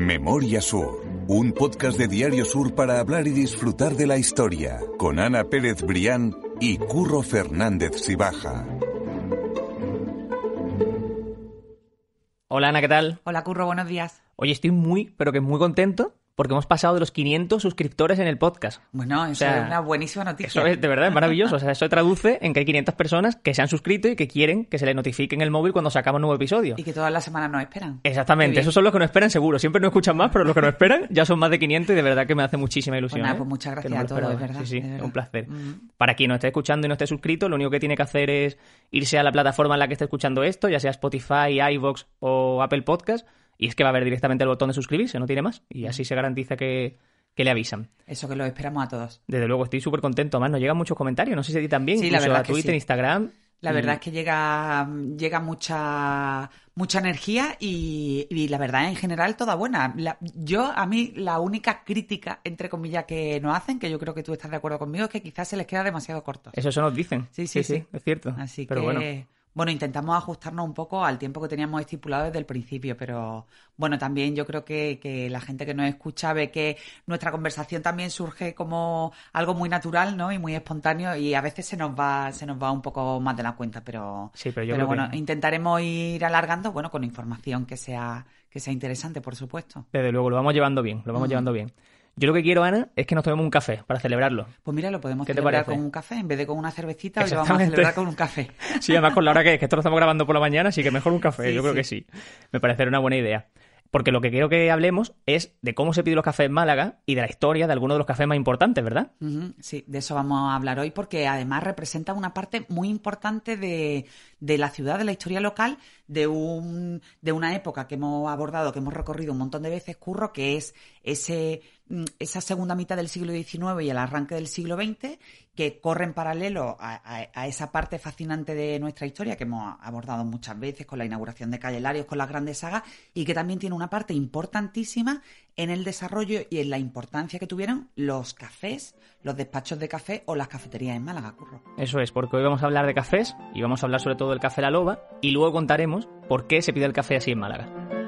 Memoria Sur, un podcast de Diario Sur para hablar y disfrutar de la historia, con Ana Pérez Brián y Curro Fernández Sibaja. Hola Ana, ¿qué tal? Hola Curro, buenos días. Oye, estoy muy, pero que muy contento porque hemos pasado de los 500 suscriptores en el podcast. Bueno, eso sea, es una buenísima noticia. Eso es de verdad es maravilloso. O sea, eso traduce en que hay 500 personas que se han suscrito y que quieren que se les notifique en el móvil cuando sacamos un nuevo episodio. Y que todas las semanas nos esperan. Exactamente, esos son los que nos esperan seguro. Siempre no escuchan más, pero los que nos esperan ya son más de 500 y de verdad que me hace muchísima ilusión. Nada, ¿eh? pues muchas gracias no a todos, de verdad, Sí, sí, es verdad. un placer. Mm. Para quien no esté escuchando y no esté suscrito, lo único que tiene que hacer es irse a la plataforma en la que esté escuchando esto, ya sea Spotify, iVoox o Apple Podcast, y es que va a haber directamente el botón de suscribirse, no tiene más. Y así se garantiza que, que le avisan. Eso que lo esperamos a todos. Desde luego, estoy súper contento. Además, nos llegan muchos comentarios. No sé si a ti también. Sí, la verdad a Twitter, sí. Instagram. La verdad es que llega, llega mucha, mucha energía y, y la verdad en general toda buena. La- yo, a mí, la única crítica, entre comillas, que nos hacen, que yo creo que tú estás de acuerdo conmigo, es que quizás se les queda demasiado corto. Eso, eso nos dicen. Sí, sí, sí. Es cierto. Así Pero que, bueno. Bueno. intentamos ajustarnos un poco al tiempo que teníamos estipulado desde el principio, pero bueno, también yo creo que, que la gente que nos escucha ve que nuestra conversación también surge como algo muy natural, ¿no? Y muy espontáneo y a veces se nos va, se nos va un poco más de la cuenta, pero, Sí, pero yo bueno, que- intentaremos ir alargando, bueno, con información que sea, que sea interesante, por supuesto. Desde luego, lo vamos llevando bien. Lo vamos Mm. llevando bien. Yo lo que quiero, Ana, es que nos tomemos un café para celebrarlo. Pues mira, lo podemos ¿Qué te celebrar con un café en vez de con una cervecita, lo vamos a celebrar con un café. Sí, además con la hora que es, que esto lo estamos grabando por la mañana, así que mejor un café. Sí, Yo creo sí. que sí. Me parece una buena idea. Porque lo que quiero que hablemos es de cómo se piden los cafés en Málaga y de la historia de algunos de los cafés más importantes, ¿verdad? Sí, de eso vamos a hablar hoy porque además representa una parte muy importante de, de la ciudad, de la historia local, de, un, de una época que hemos abordado, que hemos recorrido un montón de veces, Curro, que es ese, esa segunda mitad del siglo XIX y el arranque del siglo XX, que corre en paralelo a, a- a esa parte fascinante de nuestra historia que hemos abordado muchas veces con la inauguración de Calle Larios, con las grandes sagas, y que también tiene una parte importantísima en el desarrollo y en la importancia que tuvieron los cafés, los despachos de café o las cafeterías en Málaga, Curro. Eso es, porque hoy vamos a hablar de cafés y vamos a hablar sobre todo del café La Loba y luego contaremos por qué se pide el café así en Málaga.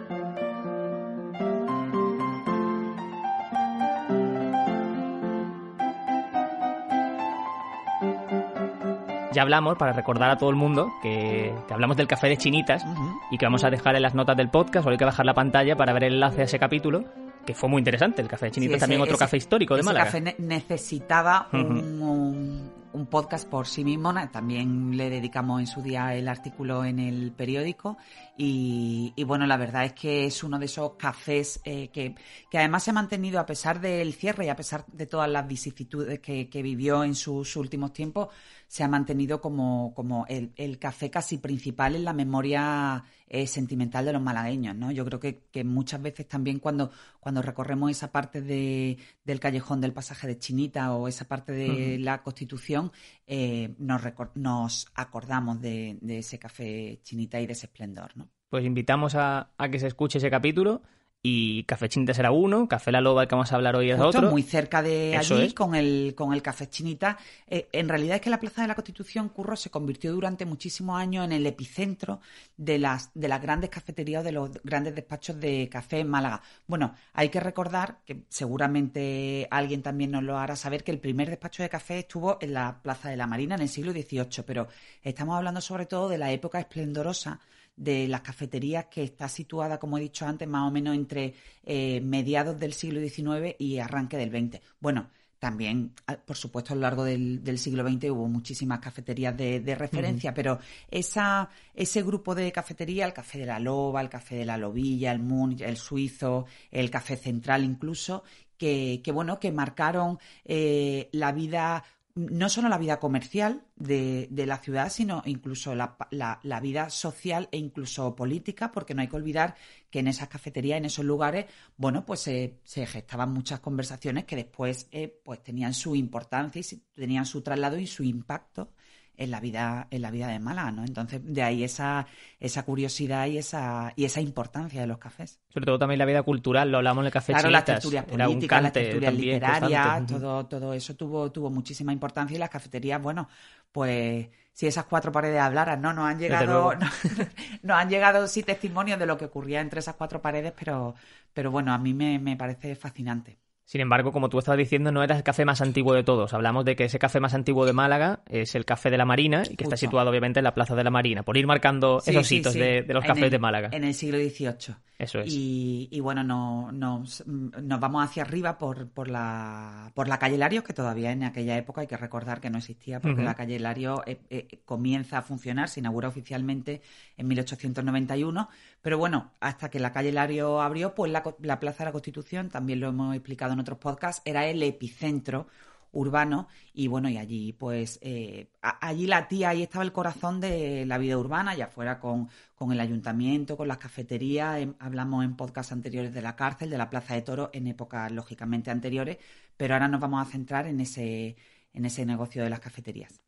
Ya hablamos, para recordar a todo el mundo, que, que hablamos del café de chinitas y que vamos a dejar en las notas del podcast, o hay que bajar la pantalla para ver el enlace a ese capítulo, que fue muy interesante. El café de chinitas Sí, también otro ese- café histórico de ese Málaga. café ne- necesitaba un, un- un podcast por sí mismo. También le dedicamos en su día el artículo en el periódico. Y, y bueno, la verdad es que es uno de esos cafés eh, que, que además se ha mantenido a pesar del cierre y a pesar de todas las vicisitudes que, que vivió en sus últimos tiempos, se ha mantenido como, como el, el café casi principal en la memoria eh, sentimental de los malagueños, ¿no? Yo creo que, que muchas veces también cuando, cuando recorremos esa parte de, del callejón del pasaje de Chinita o esa parte de la Constitución, eh, nos, nos acordamos de, de ese café Chinita y de ese esplendor, ¿no? Pues invitamos a, a que se escuche ese capítulo y Café Chinita será uno, Café La Loba, el que vamos a hablar hoy es Justo, otro. muy cerca de Eso allí, es. con el, con el Café Chinita. Eh, en realidad es que la Plaza de la Constitución, Curro, se convirtió durante muchísimos años en el epicentro de las, de las grandes cafeterías o de los grandes despachos de café en Málaga. Bueno, hay que recordar, que seguramente alguien también nos lo hará saber, que el primer despacho de café estuvo en la Plaza de la Marina en el siglo XVIII, pero estamos hablando sobre todo de la época esplendorosa de las cafeterías que está situada, como he dicho antes, más o menos entre eh, mediados del siglo XIX y arranque del XX. Bueno, también, ah, por supuesto, a lo largo del, del siglo XX hubo muchísimas cafeterías de, de referencia, pero esa, ese grupo de cafetería, el Café de la Loba, el Café de la Lobilla, el Munch, el Suizo, el Café Central incluso, que, que bueno, que marcaron eh, la vida no solo la vida comercial de, de la ciudad, sino incluso la, la- la vida social e incluso política, porque no hay que olvidar que en esas cafeterías, en esos lugares, bueno, pues se, se gestaban muchas conversaciones que después eh, pues tenían su importancia y tenían su traslado y su impacto en la vida, en la vida de Málaga, ¿no? Entonces, de ahí esa, esa curiosidad y esa, y esa importancia de los cafés. Sobre todo también la vida cultural, lo hablamos en el Café Claro, las tertulias políticas, las tertulias literarias, todo, todo eso tuvo, tuvo muchísima importancia y las cafeterías, bueno, pues si esas cuatro paredes hablaran, ¿no? Nos han llegado, no, nos han llegado sí testimonios de lo que ocurría entre esas cuatro paredes, pero, pero bueno, a mí me, me parece fascinante. Sin embargo, como tú estabas diciendo, no era el café más antiguo de todos. Hablamos de que ese café más antiguo de Málaga es el Café de la Marina y que está situado obviamente en la Plaza de la Marina, por ir marcando esos hitos De, los cafés de Málaga. En el siglo XVIII. Eso es. Y, bueno, no, nos, vamos hacia arriba por, por, la, por la calle Larios, que todavía en aquella época hay que recordar que no existía, porque la calle Larios eh, eh, comienza a funcionar, se inaugura oficialmente en 1891, pero bueno, hasta que la calle Lario abrió, pues la, la Plaza de la Constitución, también lo hemos explicado en otros podcasts, era el epicentro urbano y bueno, y allí pues eh, allí la tía, ahí estaba el corazón de la vida urbana, ya fuera con, con el ayuntamiento, con las cafeterías, hablamos en podcasts anteriores de la cárcel, de la Plaza de Toro, en épocas lógicamente anteriores, pero ahora nos vamos a centrar en ese, en ese negocio de las cafeterías.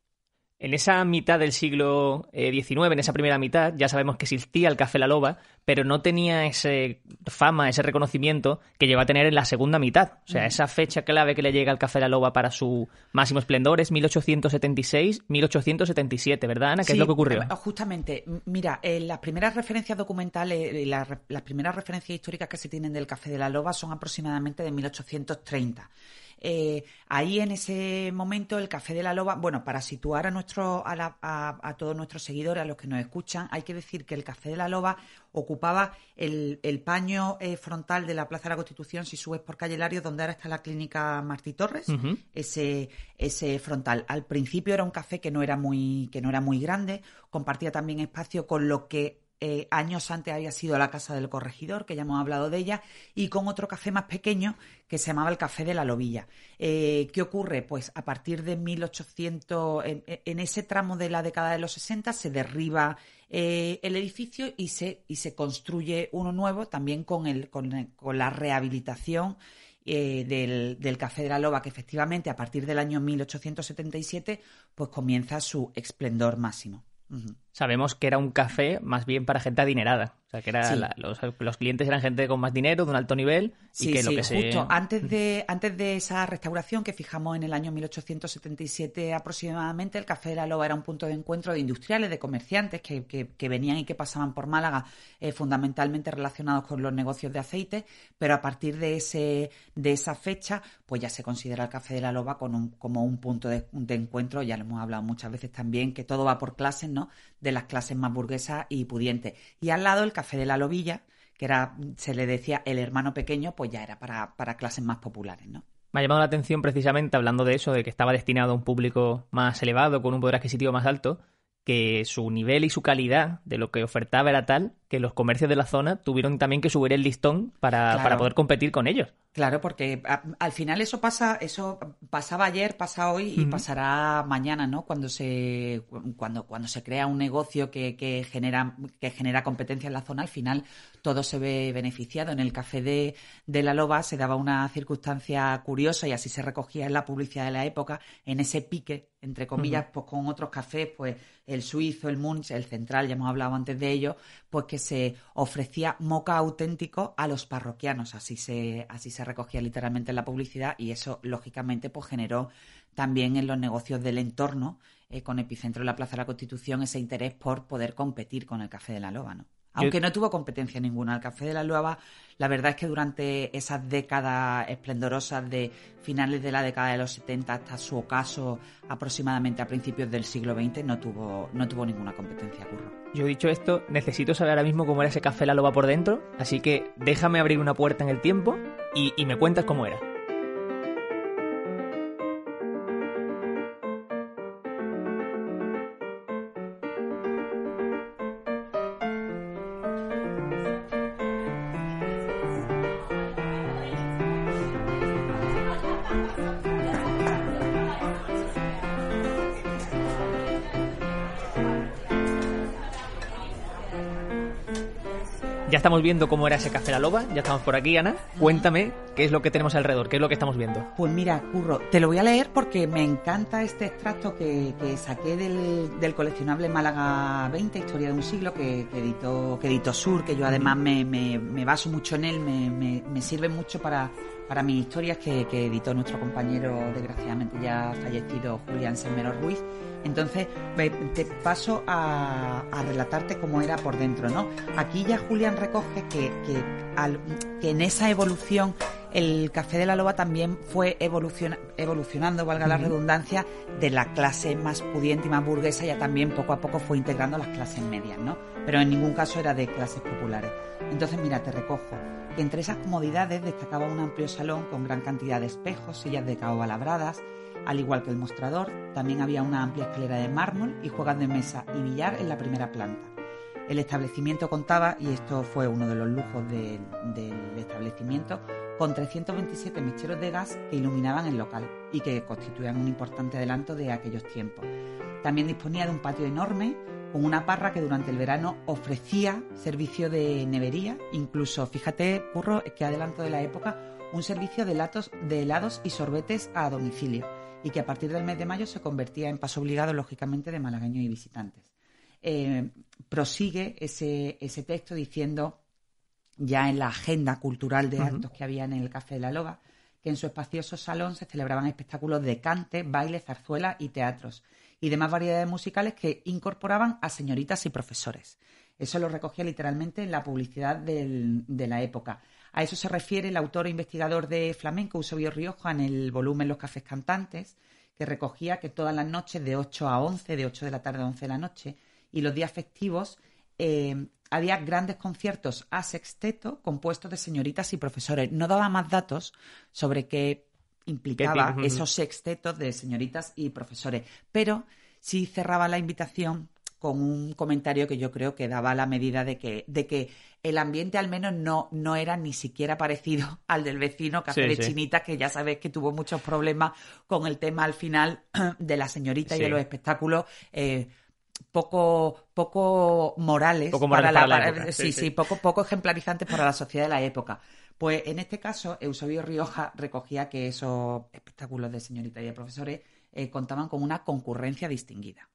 En esa mitad del siglo XIX, eh, en esa primera mitad, ya sabemos que existía el Café La Loba, pero no tenía ese fama, ese reconocimiento que llegó a tener en la segunda mitad. O sea, esa fecha clave que le llega al Café La Loba para su máximo esplendor es 1876-1877, ¿verdad, Ana? ¿Qué es lo que ocurrió? Eh, justamente, mira, eh, las primeras referencias documentales, las, las primeras referencias históricas que se tienen del Café de la Loba son aproximadamente de 1830. Eh, ahí en ese momento el Café de la Loba, bueno, para situar a, nuestro, a, todos nuestros seguidores, a los que nos escuchan, hay que decir que el Café de la Loba ocupaba el, paño eh, frontal de la Plaza de la Constitución, si subes por Calle Lario, donde ahora está la clínica Martí Torres, ese, ese frontal. Al principio era un café que no era muy, que no era muy grande, compartía también espacio con lo que eh, años antes había sido la Casa del Corregidor, que ya hemos hablado de ella, y con otro café más pequeño que se llamaba el Café de la Lobilla. Eh, ¿Qué ocurre? Pues a partir de 1800, en, ese tramo de la década de los 60, se derriba eh, el edificio y se, y se construye uno nuevo, también con, el, con, la rehabilitación del, del, Café de la Loba, que efectivamente a partir del año 1877 pues comienza su esplendor máximo. Sabemos que era un café más bien para gente adinerada que era los, clientes eran gente con más dinero, de un alto nivel, y que lo que justo. Antes de, antes de esa restauración que fijamos en el año 1877 aproximadamente, el Café de la Loba era un punto de encuentro de industriales, de comerciantes que, que, venían y que pasaban por Málaga, eh, fundamentalmente relacionados con los negocios de aceite, pero a partir de, ese, de esa fecha, pues ya se considera el Café de la Loba como un punto de, de encuentro, ya lo hemos hablado muchas veces también, que todo va por clases, ¿no? De las clases más burguesas y pudientes. Y al lado el Café de la Lobilla, que era, se le decía el hermano pequeño, pues ya era para, para clases más populares, ¿no? Me ha llamado la atención precisamente hablando de eso, de que estaba destinado a un público más elevado, con un poder adquisitivo más alto, que su nivel y su calidad de lo que ofertaba era tal que los comercios de la zona tuvieron también que subir el listón para, para poder competir con ellos. Claro, porque al final eso pasa, eso pasaba ayer, pasa hoy y pasará mañana, ¿no? Cuando se, cuando, cuando se crea un negocio que, que, genera, que genera competencia en la zona, al final todo se ve beneficiado. En el café de, de la Loba se daba una circunstancia curiosa y así se recogía en la publicidad de la época, en ese pique, entre comillas, pues con otros cafés, pues el suizo, el Munch, el central, ya hemos hablado antes de ello, pues que se ofrecía moca auténtico a los parroquianos, así se, así se recogía literalmente en la publicidad y eso lógicamente pues generó también en los negocios del entorno, eh, con epicentro en la Plaza de la Constitución, ese interés por poder competir con el Café de la Loba, ¿no? Aunque no tuvo competencia ninguna. El Café de la Loba, la verdad es que durante esas décadas esplendorosas de finales de la década de los 70 hasta su ocaso aproximadamente a principios del siglo XX no tuvo, no tuvo ninguna competencia, Curro. Yo he dicho esto, necesito saber ahora mismo cómo era ese Café de la Loba por dentro, así que déjame abrir una puerta en el tiempo y, y me cuentas cómo era. Estamos viendo cómo era ese café La Loba, ya estamos por aquí, Ana. Cuéntame qué es lo que tenemos alrededor, qué es lo que estamos viendo. Pues mira, Curro, te lo voy a leer porque me encanta este extracto que, saqué del, coleccionable Málaga 20, Historia de un siglo, que, editó, que editó Sur, que yo además me, baso mucho en él, me, sirve mucho para, para mis historias que, editó nuestro compañero, desgraciadamente ya fallecido, Julián Semero Ruiz. Entonces, te paso a, relatarte cómo era por dentro, ¿no? Aquí ya Julián recoge que, que, en esa evolución el café de la loba también fue evolucionando, valga la redundancia, de la clase más pudiente y más burguesa, ya también poco a poco fue integrando las clases medias, ¿no? Pero en ningún caso era de clases populares. Entonces, mira, te recojo que entre esas comodidades destacaba un amplio salón con gran cantidad de espejos, sillas de caoba labradas, al igual que el mostrador, también había una amplia escalera de mármol y juegos de mesa y billar en la primera planta. El establecimiento contaba, y esto fue uno de los lujos del, establecimiento, con 327 mecheros de gas que iluminaban el local y que constituían un importante adelanto de aquellos tiempos. También disponía de un patio enorme con una parra que durante el verano ofrecía servicio de nevería, incluso, fíjate, Curro, que adelanto de la época, un servicio de, de helados y sorbetes a domicilio y que a partir del mes de mayo se convertía en paso obligado, lógicamente, de malagueños y visitantes. Eh, prosigue ese, ese texto diciendo, ya en la agenda cultural de actos que había en el Café de la Loba, que en su espacioso salón se celebraban espectáculos de cante, baile, zarzuela y teatros, y demás variedades musicales que incorporaban a señoritas y profesores. Eso lo recogía literalmente en la publicidad de la época. A eso se refiere el autor e investigador de flamenco, Eusebio Rioja, en el volumen Los Cafés Cantantes, que recogía que todas las noches de 8 a 11, de 8 de la tarde a 11 de la noche, y los días festivos, eh, había grandes conciertos a sexteto compuestos de señoritas y profesores. No daba más datos sobre qué implicaba esos sextetos de señoritas y profesores, pero sí cerraba la invitación con un comentario que yo creo que daba la medida de que, de que el ambiente al menos no, no era ni siquiera parecido al del vecino Café de Chinita, que ya sabes que tuvo muchos problemas con el tema al final de la señorita y de los espectáculos. Eh, poco poco morales, para, la, sí, sí, poco poco ejemplarizantes para la sociedad de la época. Pues en este caso, Eusebio Rioja recogía que esos espectáculos de señorita y de profesores eh, contaban con una concurrencia distinguida.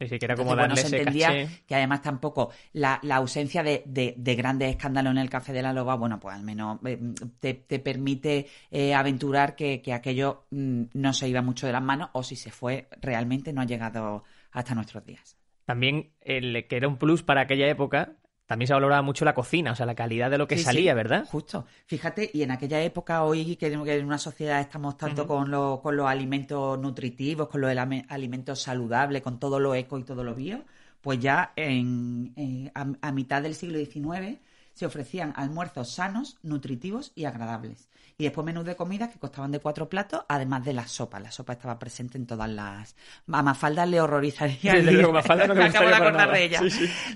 Sí, sí, que era como darle se entendía que además tampoco la, ausencia de, grandes escándalos en el Café de la Loba, bueno, pues al menos eh, te, permite eh, aventurar que, que aquello mm, no se iba mucho de las manos o si se fue, realmente no ha llegado hasta nuestros días. También el que era un plus para aquella época también se valoraba mucho la cocina, o sea, la calidad de lo que salía, ¿verdad? Justo. Fíjate, y en aquella época, hoy que en una sociedad estamos tanto con, con los alimentos nutritivos, con los alimentos saludables, con todo lo eco y todo lo bio, pues ya en, a mitad del siglo XIX se ofrecían almuerzos sanos, nutritivos y agradables. Y después menús de comida que costaban de cuatro platos, además de la sopa. La sopa estaba presente en todas las... A Mafalda le horrorizaría... ir...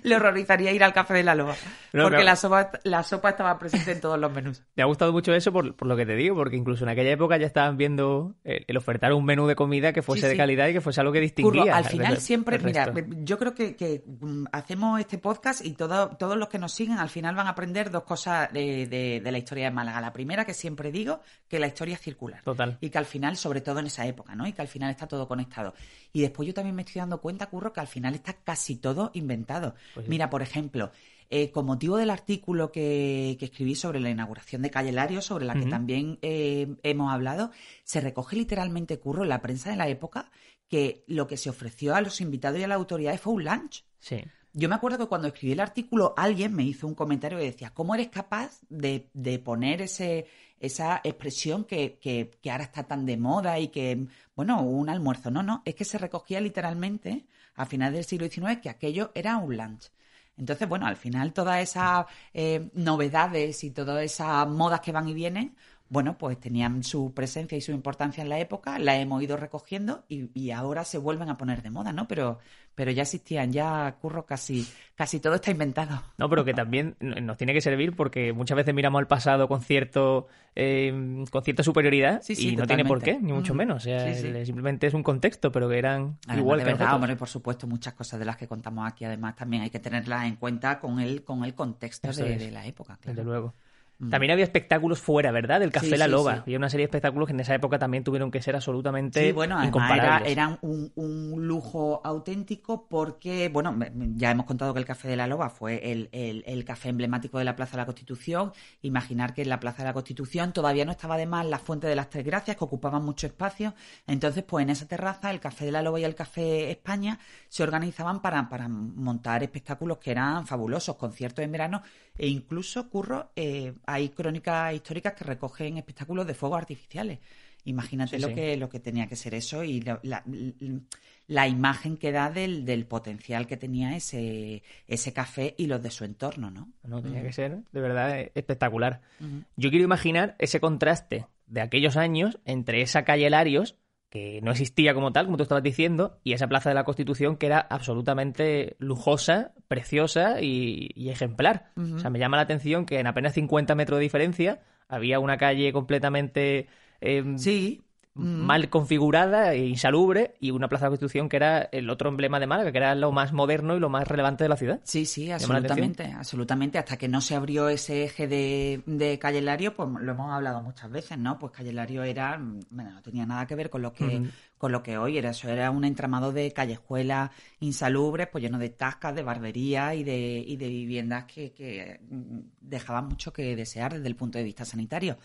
Le horrorizaría ir al Café de la Loba. porque la, sopa, la sopa estaba presente en todos los menús. Me ha gustado mucho eso por, lo que te digo, porque incluso en aquella época ya estaban viendo el, ofertar un menú de comida que fuese de calidad y que fuese algo que distinguía. al final siempre, mira, yo creo que, mm, hacemos este podcast y todo, todos los que nos siguen al final van a aprender dos cosas de, de la historia de Málaga. La primera, que siempre digo que la historia es circular. Total. Y que al final, sobre todo en esa época, ¿no? Y que al final está todo conectado. Y después yo también me estoy dando cuenta, Curro, que al final está casi todo inventado. Pues Mira, por ejemplo, eh, con motivo del artículo que, escribí sobre la inauguración de Calle Lario, sobre la que también eh, hemos hablado, se recoge literalmente, Curro, en la prensa de la época, que lo que se ofreció a los invitados y a las autoridades fue un lunch. Sí. Yo me acuerdo que cuando escribí el artículo alguien me hizo un comentario que decía, ¿cómo eres capaz de, de poner ese, esa expresión que, que, que, ahora está tan de moda y que, bueno, un almuerzo? No, no, es que se recogía literalmente a finales del siglo XIX que aquello era un lunch. Entonces, bueno, al final todas esas eh, novedades y todas esas modas que van y vienen, bueno, pues tenían su presencia y su importancia en la época, la hemos ido recogiendo y, y ahora se vuelven a poner de moda, ¿no? Pero, pero ya existían, ya curro casi, casi todo está inventado. No, pero que también nos tiene que servir porque muchas veces miramos al pasado con cierto eh, con cierta superioridad Sí, sí, y no tiene por qué, ni mucho menos. O sea, Sí, sí. el- simplemente es un contexto, pero que eran Además, igual de que verdad, hombre, por supuesto, muchas cosas de las que contamos aquí, además, también hay que tenerlas en cuenta con el, con el contexto de, de la época. claro. Desde luego. Mm. También había espectáculos fuera, ¿verdad? Del Café Sí, La Loba. sí. Había una serie de espectáculos que en esa época también tuvieron que ser absolutamente Sí, bueno, además era, incomparables. eran un, un lujo auténtico porque, bueno, ya hemos contado que el Café de la Loba fue el, el- el café emblemático de la Plaza de la Constitución. Imaginar que en la Plaza de la Constitución todavía no estaba de más la Fuente de las Tres Gracias, que ocupaban mucho espacio. Entonces, pues en esa terraza, el Café de la Loba y el Café España se organizaban para, para montar espectáculos que eran fabulosos, conciertos en verano e incluso, curro, eh, hay crónicas históricas que recogen espectáculos de fuegos artificiales. Imagínate Sí, lo sí. que lo que tenía que ser eso y la, la- la imagen que da del, del potencial que tenía ese, ese café y los de su entorno, ¿no? No, tenía Mm. que ser de verdad espectacular. Yo quiero imaginar ese contraste de aquellos años entre esa calle Larios, que no existía como tal, como tú estabas diciendo, y esa Plaza de la Constitución que era absolutamente lujosa, preciosa y, y ejemplar. O sea, me llama la atención que en apenas 50 metros de diferencia había una calle completamente eh, Sí. Mal configurada e insalubre y una Plaza de Constitución que era el otro emblema de Málaga, que era lo más moderno y lo más relevante de la ciudad. Sí, sí, absolutamente, absolutamente. Hasta que no se abrió ese eje de, de Calle Lario, pues lo hemos hablado muchas veces, ¿no? Pues Calle Lario era, mm, bueno, no tenía nada que ver con lo que. Con lo que hoy era. Eso era un entramado de callejuelas insalubres, pues lleno de tascas, de barbería y de, y de viviendas que, que mm, dejaban mucho que desear desde el punto de vista sanitario.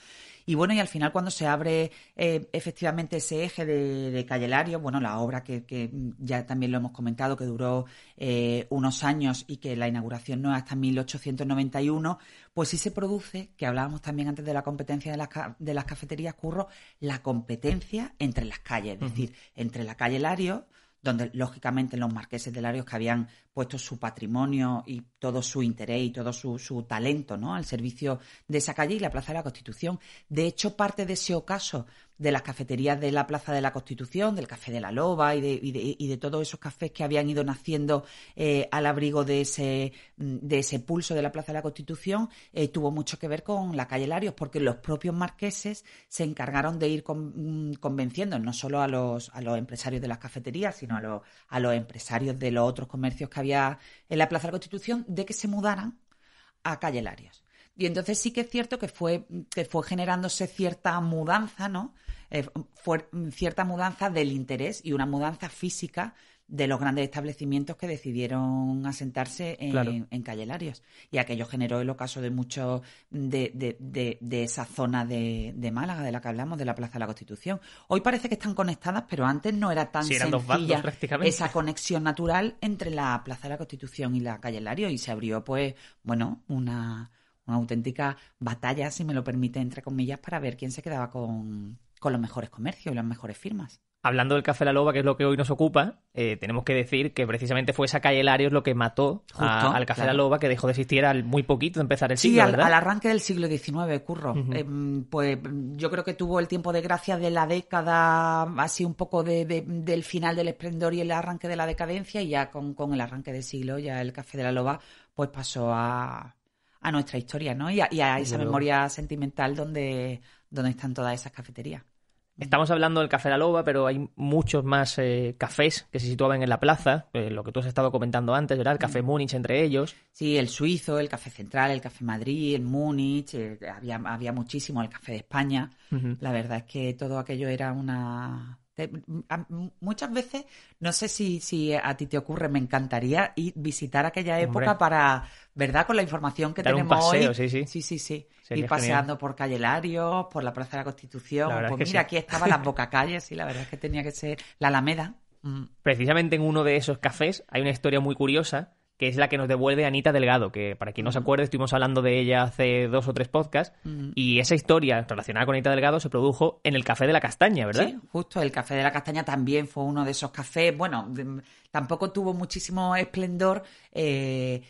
Y bueno, y al final cuando se abre eh, efectivamente ese eje de, de Calle bueno, la obra que, que ya también lo hemos comentado, que duró eh, unos años y que la inauguración no es hasta 1891, pues sí se produce, que hablábamos también antes de la competencia de las, de las cafeterías curro, la competencia entre las calles, es decir, entre la calle Lario, donde lógicamente los marqueses de Larios que habían puesto su patrimonio y todo su interés y todo su, su talento ¿no? al servicio de esa calle y la Plaza de la Constitución. De hecho, parte de ese ocaso de las cafeterías de la Plaza de la Constitución, del Café de la Loba y de, y de, y de todos esos cafés que habían ido naciendo eh, al abrigo de ese, mm, de ese pulso de la Plaza de la Constitución, eh, tuvo mucho que ver con la calle Larios, porque los propios marqueses se encargaron de ir mm, convenciendo no solo a los, a los empresarios de las cafeterías, sino a los, a los empresarios de los otros comercios que había en la Plaza de la Constitución, de que se mudaran a Calle Larios. Y entonces sí que es cierto que fue, que fue generándose cierta mudanza, ¿no? Eh, fue cierta mudanza del interés y una mudanza física de los grandes establecimientos que decidieron asentarse en, Claro. en Calle Larios. Y aquello generó el ocaso de muchos de, de, de, de esa zona de, de Málaga, de la que hablamos, de la Plaza de la Constitución. Hoy parece que están conectadas, pero antes no era tan Sí, eran sencilla bandos, prácticamente. esa conexión natural entre la Plaza de la Constitución y la calle Lario y se abrió pues bueno una, una auténtica batalla si me lo permite entre comillas para ver quién se quedaba con, con los mejores comercios y las mejores firmas Hablando del Café La Loba, que es lo que hoy nos ocupa, eh, tenemos que decir que precisamente fue esa calle Larios lo que mató a- al Café claro. La Loba, que dejó de existir al muy poquito de empezar el Sí, siglo, al, ¿verdad? al arranque del siglo XIX, curro. Em, pues yo creo que tuvo el tiempo de gracia de la década, así un poco de, de- del final del esplendor y el arranque de la decadencia, y ya con, con el arranque del siglo, ya el Café de la Loba, pues pasó a, a nuestra historia, ¿no? Y a, y a Desde esa memoria sentimental donde, donde están todas esas cafeterías. Estamos hablando del Café La Loba, pero hay muchos más eh, cafés que se situaban en la plaza, eh, lo que tú has estado comentando antes, ¿verdad? El Café Múnich entre ellos. Sí, el suizo, el Café Central, el Café Madrid, el Múnich, eh, había, había muchísimo, el Café de España. La verdad es que todo aquello era una... te- a- Muchas veces, no sé si, si a ti te ocurre, me encantaría ir visitar aquella época Hombre. para, ¿verdad? Con la información que Dar un tenemos paseo, hoy. sí, sí. Sí, sí, sí. Sería ir paseando por Calle Larios, por la Plaza de la Constitución. La Pues es que mira, sí. aquí estaban las bocacalles, y la verdad es que tenía que ser la Alameda. Mm. Precisamente en uno de esos cafés hay una historia muy curiosa, que es la que nos devuelve Anita Delgado, que para quien no se acuerde, estuvimos hablando de ella hace dos o tres podcasts, y esa historia relacionada con Anita Delgado se produjo en el Café de la Castaña, ¿verdad? Sí, justo. El Café de la Castaña también fue uno de esos cafés. Bueno, de- tampoco tuvo muchísimo esplendor. eh,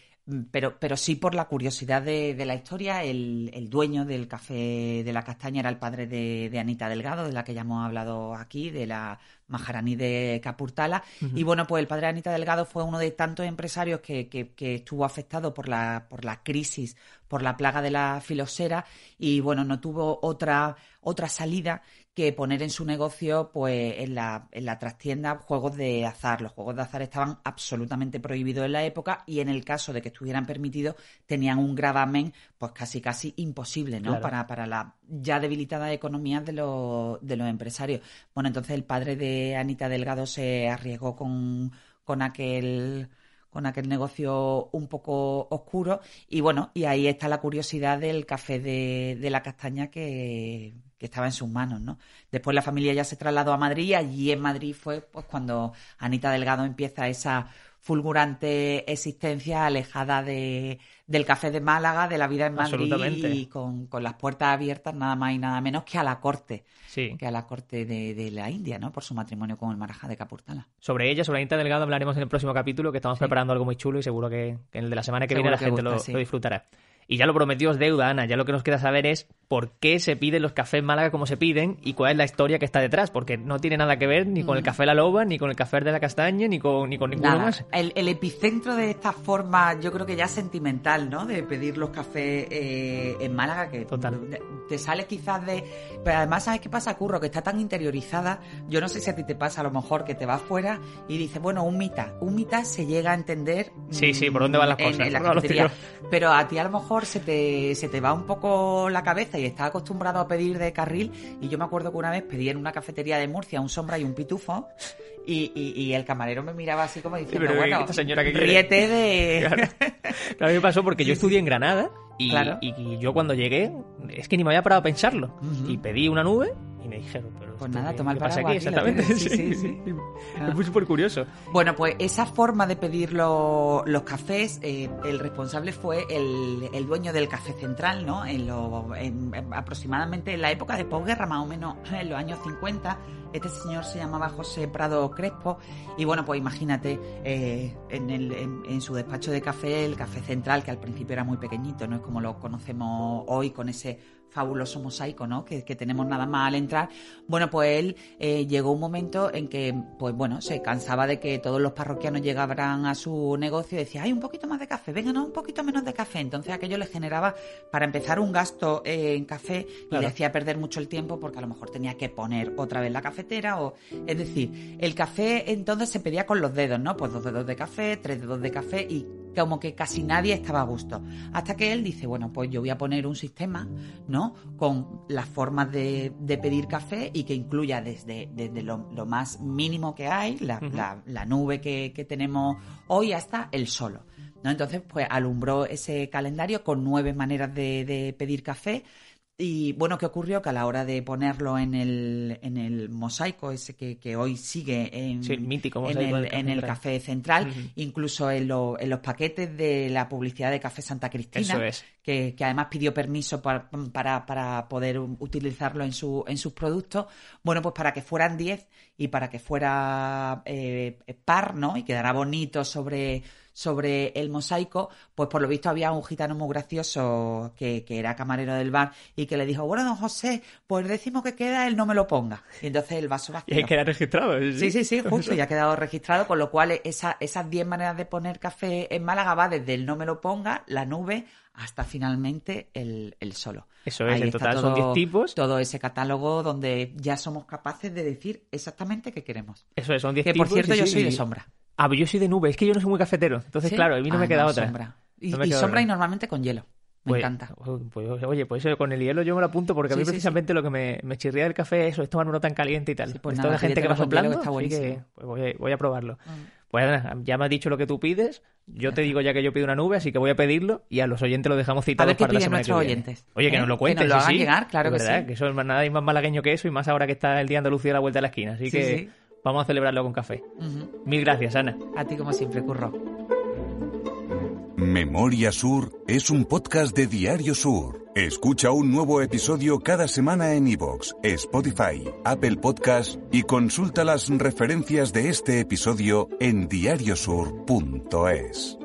pero, pero sí por la curiosidad de, de la historia, el, el, dueño del café de la castaña era el padre de, de, Anita Delgado, de la que ya hemos hablado aquí, de la Maharaní de Capurtala. Uh -huh. Y bueno, pues el padre de Anita Delgado fue uno de tantos empresarios que, que, que, estuvo afectado por la, por la crisis, por la plaga de la filosera y bueno, no tuvo otra, otra salida que poner en su negocio, pues en la, en la trastienda, juegos de azar. Los juegos de azar estaban absolutamente prohibidos en la época y en el caso de que estuvieran permitidos, tenían un gravamen, pues casi casi imposible, ¿no? Claro. Para, para la ya debilitada economía de los, de los empresarios. Bueno, entonces el padre de Anita Delgado se arriesgó con, con aquel con aquel negocio un poco oscuro y bueno, y ahí está la curiosidad del café de, de la castaña que, que, estaba en sus manos, ¿no? Después la familia ya se trasladó a Madrid y allí en Madrid fue pues cuando Anita Delgado empieza esa fulgurante existencia alejada de, del café de Málaga, de la vida en Madrid y con, con, las puertas abiertas nada más y nada menos que a la corte, sí. que a la corte de, de, la India, ¿no? Por su matrimonio con el Marajá de Capurtala. Sobre ella, sobre Anita Delgado, hablaremos en el próximo capítulo, que estamos sí. preparando algo muy chulo y seguro que, en el de la semana que seguro viene la que gente gusta, lo, sí. lo disfrutará. Y ya lo prometió es deuda, Ana. Ya lo que nos queda saber es por qué se piden los cafés Málaga como se piden y cuál es la historia que está detrás, porque no tiene nada que ver ni con el café La Loba, ni con el café de la Castaña, ni con, ni con ninguno nada. más. El, el, epicentro de esta forma, yo creo que ya sentimental, ¿no? De pedir los cafés eh, en Málaga, que Total. te sales quizás de... Pero además, ¿sabes qué pasa, Curro? Que está tan interiorizada. Yo no sé si a ti te pasa a lo mejor que te vas fuera y dices, bueno, un mitad. Un mitad se llega a entender... Sí, sí, por dónde van las cosas. En, en la no, Pero a ti a lo mejor se te se te va un poco la cabeza y estás acostumbrado a pedir de carril. Y yo me acuerdo que una vez pedí en una cafetería de Murcia un sombra y un pitufo. Y, y, y el camarero me miraba así como diciendo, bueno, esta señora que ríete de... Claro. claro, me pasó porque yo estudié en Granada y, Claro. y yo cuando llegué, es que ni me había parado a pensarlo. Y pedí una nube y me dijeron, pero Pues nada, toma el ¿qué pasa aquí? aquí Exactamente. Sí, sí, sí. Es muy súper curioso. Bueno, pues esa forma de pedir lo- los cafés, eh, el responsable fue el, el dueño del Café Central, ¿no? En lo, en- en- aproximadamente en la época de posguerra, más o menos en los años 50. Este señor se llamaba José Prado Crespo y bueno, pues imagínate eh, en, el, en, en su despacho de café, el Café Central, que al principio era muy pequeñito, no es como lo conocemos hoy con ese fabuloso mosaico, ¿no? Que, que tenemos nada más al entrar. Bueno, pues él eh, llegó un momento en que, pues bueno, se cansaba de que todos los parroquianos llegaran a su negocio y decía, hay un poquito más de café, venga, no, un poquito menos de café. Entonces aquello le generaba, para empezar, un gasto eh, en café y le hacía perder mucho el tiempo porque a lo mejor tenía que poner otra vez la cafetera o, es decir, el café entonces se pedía con los dedos, ¿no? Pues dos dedos de café, tres dedos de café y como que casi nadie estaba a gusto. Hasta que él dice, bueno, pues yo voy a poner un sistema, ¿no? Con las formas de, de pedir café y que incluya desde, desde lo, lo más mínimo que hay, la, la- la nube que, que tenemos hoy, hasta el solo. ¿no? Entonces, pues alumbró ese calendario con nueve maneras de, de pedir café. Y bueno, ¿qué ocurrió? Que a la hora de ponerlo en el, en el mosaico, ese que, que hoy sigue en, Sí, mítico en el, Café el Central. café central, Ujú. incluso en, lo- en los paquetes de la publicidad de Café Santa Cristina, Eso es. que, que además pidió permiso para, para, para poder utilizarlo en, su, en sus productos. Bueno, pues para que fueran 10 y para que fuera eh, par, ¿no? Y quedara bonito sobre, sobre el mosaico, pues por lo visto había un gitano muy gracioso que, que era camarero del bar y que le dijo, bueno, don José, pues el décimo que queda, él no me lo ponga. Y entonces el vaso Y vacío. hay que quedar registrado. Sí, sí, sí, justo, ya ha quedado registrado, con lo cual esa, esas 10 maneras de poner café en Málaga va desde el no me lo ponga, la nube, hasta finalmente el, el solo. Eso es, Ahí en total son 10 tipos. Todo ese catálogo donde ya somos capaces de decir exactamente qué queremos. Eso es, son 10 Que por tipos. cierto sí, yo sí, soy de y- sombra. Ah, pero yo soy de nube, es que yo no soy muy cafetero. Entonces, ¿Sí? claro, a mí no Ah, me queda no, otra. sombra. Y, No me y queda sombra otra. y normalmente con hielo. Me Pues- encanta. pues, oye, pues eso, con el hielo yo me lo apunto porque a mí Sí, sí, precisamente lo que me, me chirría del café es eso, es tomarlo tan caliente y tal. Pues Esto nada, de gente que va soplando, que está así que pues voy, a, voy a probarlo. Mm. Pues nada, ya me has dicho lo que tú pides, yo te digo ya que yo pido una nube, así que voy a pedirlo y a los oyentes lo dejamos citados para la semana nuestros que viene. oyentes, Oye, que ¿eh? nos lo Que cuentes, nos lo hagan llegar, claro que sí. que eso es más- nada más malagueño que eso y más ahora que está el Día Andalucía a la vuelta de la esquina, así Sí, que sí. Vamos a celebrarlo con café. Mil gracias, Ana. A ti como siempre, Curro. Memoria Sur es un podcast de Diario Sur. Escucha un nuevo episodio cada semana en iVoox, Spotify, Apple Podcast y consulta las referencias de este episodio en diariosur.es.